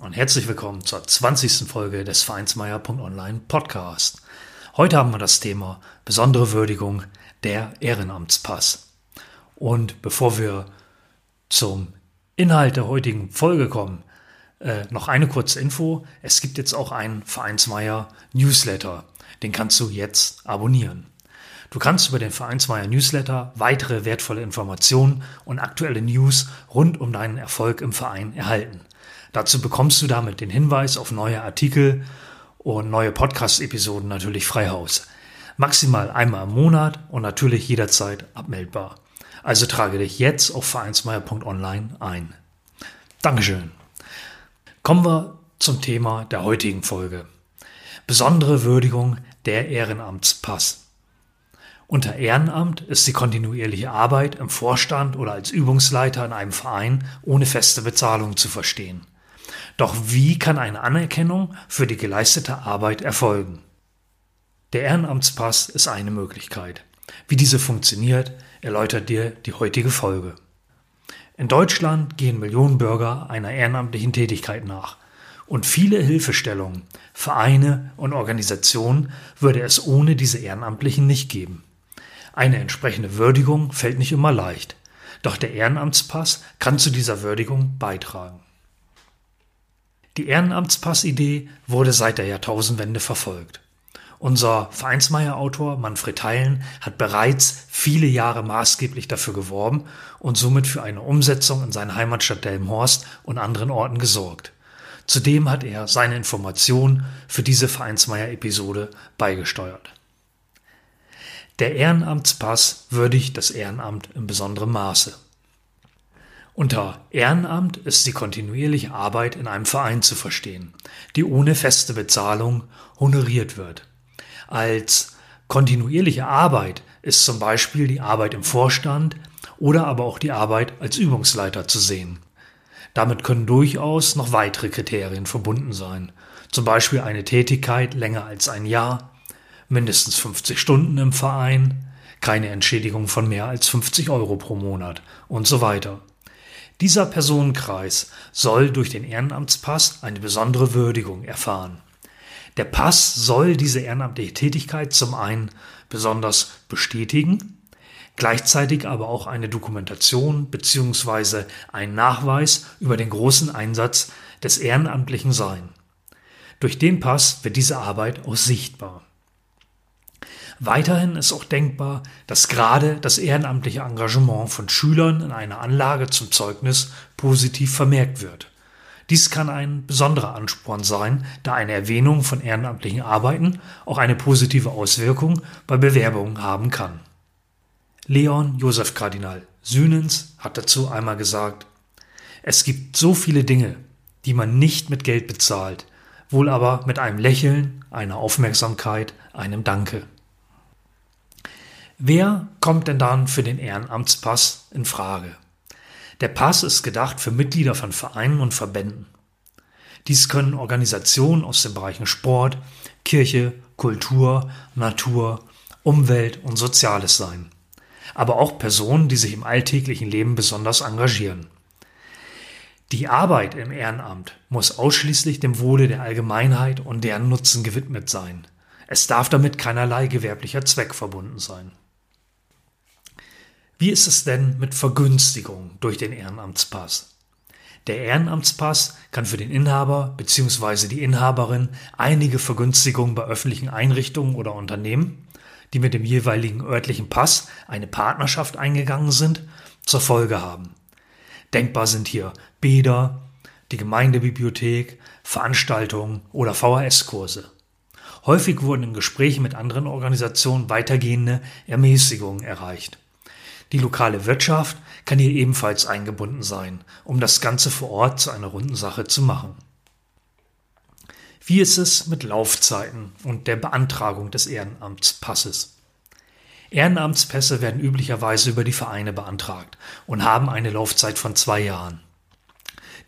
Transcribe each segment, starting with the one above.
und herzlich willkommen zur 20. Folge des Vereinsmeier.online Podcast. Heute haben wir das Thema besondere Würdigung der Ehrenamtspass. Und bevor wir zum Inhalt der heutigen Folge kommen, äh, noch eine kurze Info. Es gibt jetzt auch einen Vereinsmeier Newsletter. Den kannst du jetzt abonnieren. Du kannst über den Vereinsmeier Newsletter weitere wertvolle Informationen und aktuelle News rund um deinen Erfolg im Verein erhalten. Dazu bekommst du damit den Hinweis auf neue Artikel und neue Podcast-Episoden natürlich frei Haus. Maximal einmal im Monat und natürlich jederzeit abmeldbar. Also trage dich jetzt auf vereinsmeier.online ein. Dankeschön. Kommen wir zum Thema der heutigen Folge. Besondere Würdigung der Ehrenamtspass. Unter Ehrenamt ist die kontinuierliche Arbeit im Vorstand oder als Übungsleiter in einem Verein ohne feste Bezahlung zu verstehen. Doch wie kann eine Anerkennung für die geleistete Arbeit erfolgen? Der Ehrenamtspass ist eine Möglichkeit. Wie diese funktioniert, erläutert dir die heutige Folge. In Deutschland gehen Millionen Bürger einer ehrenamtlichen Tätigkeit nach. Und viele Hilfestellungen, Vereine und Organisationen würde es ohne diese Ehrenamtlichen nicht geben. Eine entsprechende Würdigung fällt nicht immer leicht, doch der Ehrenamtspass kann zu dieser Würdigung beitragen. Die Ehrenamtspassidee wurde seit der Jahrtausendwende verfolgt. Unser Vereinsmeier-Autor Manfred Heilen hat bereits viele Jahre maßgeblich dafür geworben und somit für eine Umsetzung in seiner Heimatstadt Delmenhorst und anderen Orten gesorgt. Zudem hat er seine Informationen für diese Vereinsmeier-Episode beigesteuert. Der Ehrenamtspass würdigt das Ehrenamt in besonderem Maße. Unter Ehrenamt ist die kontinuierliche Arbeit in einem Verein zu verstehen, die ohne feste Bezahlung honoriert wird. Als kontinuierliche Arbeit ist zum Beispiel die Arbeit im Vorstand oder aber auch die Arbeit als Übungsleiter zu sehen. Damit können durchaus noch weitere Kriterien verbunden sein, zum Beispiel eine Tätigkeit länger als ein Jahr, mindestens 50 Stunden im Verein, keine Entschädigung von mehr als 50 Euro pro Monat und so weiter. Dieser Personenkreis soll durch den Ehrenamtspass eine besondere Würdigung erfahren. Der Pass soll diese ehrenamtliche Tätigkeit zum einen besonders bestätigen, gleichzeitig aber auch eine Dokumentation bzw. ein Nachweis über den großen Einsatz des Ehrenamtlichen sein. Durch den Pass wird diese Arbeit auch sichtbar. Weiterhin ist auch denkbar, dass gerade das ehrenamtliche Engagement von Schülern in einer Anlage zum Zeugnis positiv vermerkt wird. Dies kann ein besonderer Ansporn sein, da eine Erwähnung von ehrenamtlichen Arbeiten auch eine positive Auswirkung bei Bewerbungen haben kann. Leon Josef Kardinal Sühnens hat dazu einmal gesagt, es gibt so viele Dinge, die man nicht mit Geld bezahlt, wohl aber mit einem Lächeln, einer Aufmerksamkeit, einem Danke. Wer kommt denn dann für den Ehrenamtspass in Frage? Der Pass ist gedacht für Mitglieder von Vereinen und Verbänden. Dies können Organisationen aus den Bereichen Sport, Kirche, Kultur, Natur, Umwelt und Soziales sein. Aber auch Personen, die sich im alltäglichen Leben besonders engagieren. Die Arbeit im Ehrenamt muss ausschließlich dem Wohle der Allgemeinheit und deren Nutzen gewidmet sein. Es darf damit keinerlei gewerblicher Zweck verbunden sein. Wie ist es denn mit Vergünstigung durch den Ehrenamtspass? Der Ehrenamtspass kann für den Inhaber bzw. die Inhaberin einige Vergünstigungen bei öffentlichen Einrichtungen oder Unternehmen, die mit dem jeweiligen örtlichen Pass eine Partnerschaft eingegangen sind, zur Folge haben. Denkbar sind hier Bäder, die Gemeindebibliothek, Veranstaltungen oder VHS-Kurse. Häufig wurden in Gesprächen mit anderen Organisationen weitergehende Ermäßigungen erreicht. Die lokale Wirtschaft kann hier ebenfalls eingebunden sein, um das Ganze vor Ort zu einer runden Sache zu machen. Wie ist es mit Laufzeiten und der Beantragung des Ehrenamtspasses? Ehrenamtspässe werden üblicherweise über die Vereine beantragt und haben eine Laufzeit von zwei Jahren.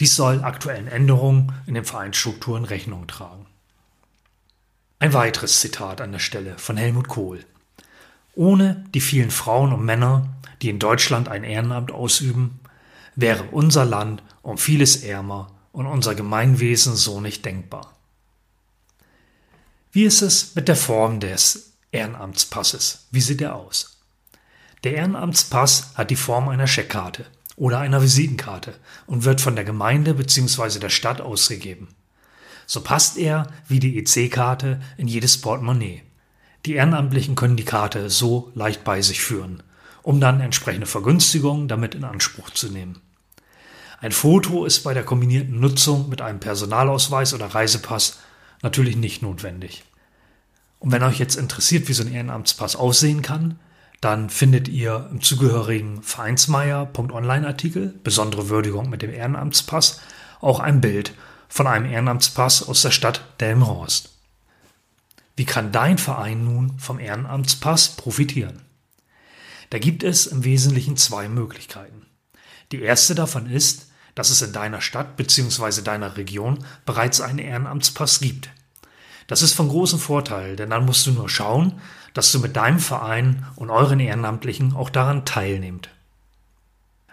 Dies soll aktuellen Änderungen in den Vereinsstrukturen Rechnung tragen. Ein weiteres Zitat an der Stelle von Helmut Kohl. Ohne die vielen Frauen und Männer, die in Deutschland ein Ehrenamt ausüben, wäre unser Land um vieles ärmer und unser Gemeinwesen so nicht denkbar. Wie ist es mit der Form des Ehrenamtspasses? Wie sieht er aus? Der Ehrenamtspass hat die Form einer Scheckkarte oder einer Visitenkarte und wird von der Gemeinde bzw. der Stadt ausgegeben. So passt er wie die EC-Karte in jedes Portemonnaie. Die Ehrenamtlichen können die Karte so leicht bei sich führen, um dann entsprechende Vergünstigungen damit in Anspruch zu nehmen. Ein Foto ist bei der kombinierten Nutzung mit einem Personalausweis oder Reisepass natürlich nicht notwendig. Und wenn euch jetzt interessiert, wie so ein Ehrenamtspass aussehen kann, dann findet ihr im zugehörigen Vereinsmeier.online-Artikel, besondere Würdigung mit dem Ehrenamtspass, auch ein Bild von einem Ehrenamtspass aus der Stadt Delmenhorst. Wie kann dein Verein nun vom Ehrenamtspass profitieren? Da gibt es im Wesentlichen zwei Möglichkeiten. Die erste davon ist, dass es in deiner Stadt bzw. deiner Region bereits einen Ehrenamtspass gibt. Das ist von großem Vorteil, denn dann musst du nur schauen, dass du mit deinem Verein und euren Ehrenamtlichen auch daran teilnehmt.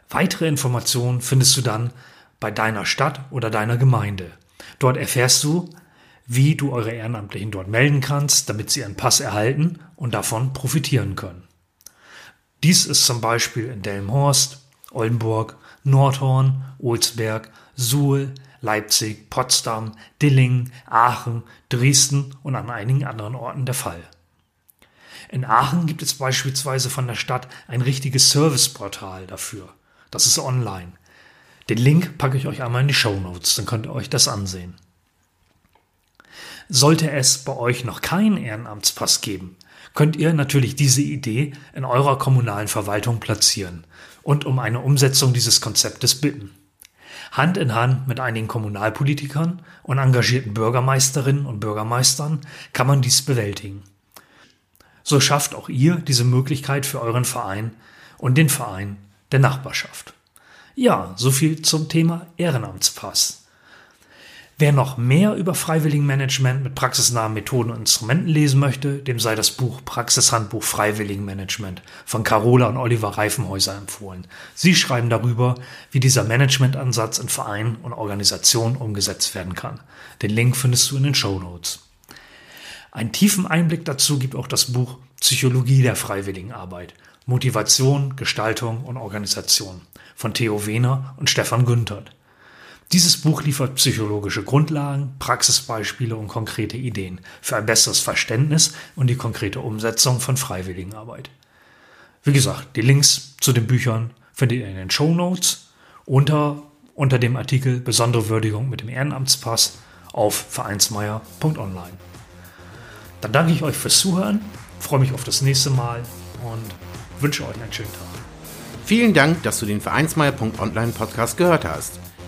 Weitere Informationen findest du dann bei deiner Stadt oder deiner Gemeinde. Dort erfährst du, wie du eure Ehrenamtlichen dort melden kannst, damit sie einen Pass erhalten und davon profitieren können. Dies ist zum Beispiel in Delmenhorst, Oldenburg, Nordhorn, Olsberg, Suhl, Leipzig, Potsdam, Dillingen, Aachen, Dresden und an einigen anderen Orten der Fall. In Aachen gibt es beispielsweise von der Stadt ein richtiges Serviceportal dafür. Das ist online. Den Link packe ich euch einmal in die Show Notes, dann könnt ihr euch das ansehen. Sollte es bei euch noch keinen Ehrenamtspass geben, könnt ihr natürlich diese Idee in eurer kommunalen Verwaltung platzieren und um eine Umsetzung dieses Konzeptes bitten. Hand in Hand mit einigen Kommunalpolitikern und engagierten Bürgermeisterinnen und Bürgermeistern kann man dies bewältigen. So schafft auch ihr diese Möglichkeit für euren Verein und den Verein der Nachbarschaft. Ja, so viel zum Thema Ehrenamtspass. Wer noch mehr über Freiwilligenmanagement mit praxisnahen Methoden und Instrumenten lesen möchte, dem sei das Buch Praxishandbuch Freiwilligenmanagement von Carola und Oliver Reifenhäuser empfohlen. Sie schreiben darüber, wie dieser Managementansatz in Vereinen und Organisationen umgesetzt werden kann. Den Link findest du in den Show Notes. Einen tiefen Einblick dazu gibt auch das Buch Psychologie der Freiwilligenarbeit. Motivation, Gestaltung und Organisation von Theo Wehner und Stefan Günthert. Dieses Buch liefert psychologische Grundlagen, Praxisbeispiele und konkrete Ideen für ein besseres Verständnis und die konkrete Umsetzung von Freiwilligenarbeit. Wie gesagt, die Links zu den Büchern findet ihr in den Show Notes unter, unter dem Artikel Besondere Würdigung mit dem Ehrenamtspass auf vereinsmeier.online. Dann danke ich euch fürs Zuhören, freue mich auf das nächste Mal und wünsche euch einen schönen Tag. Vielen Dank, dass du den Vereinsmeier.online Podcast gehört hast.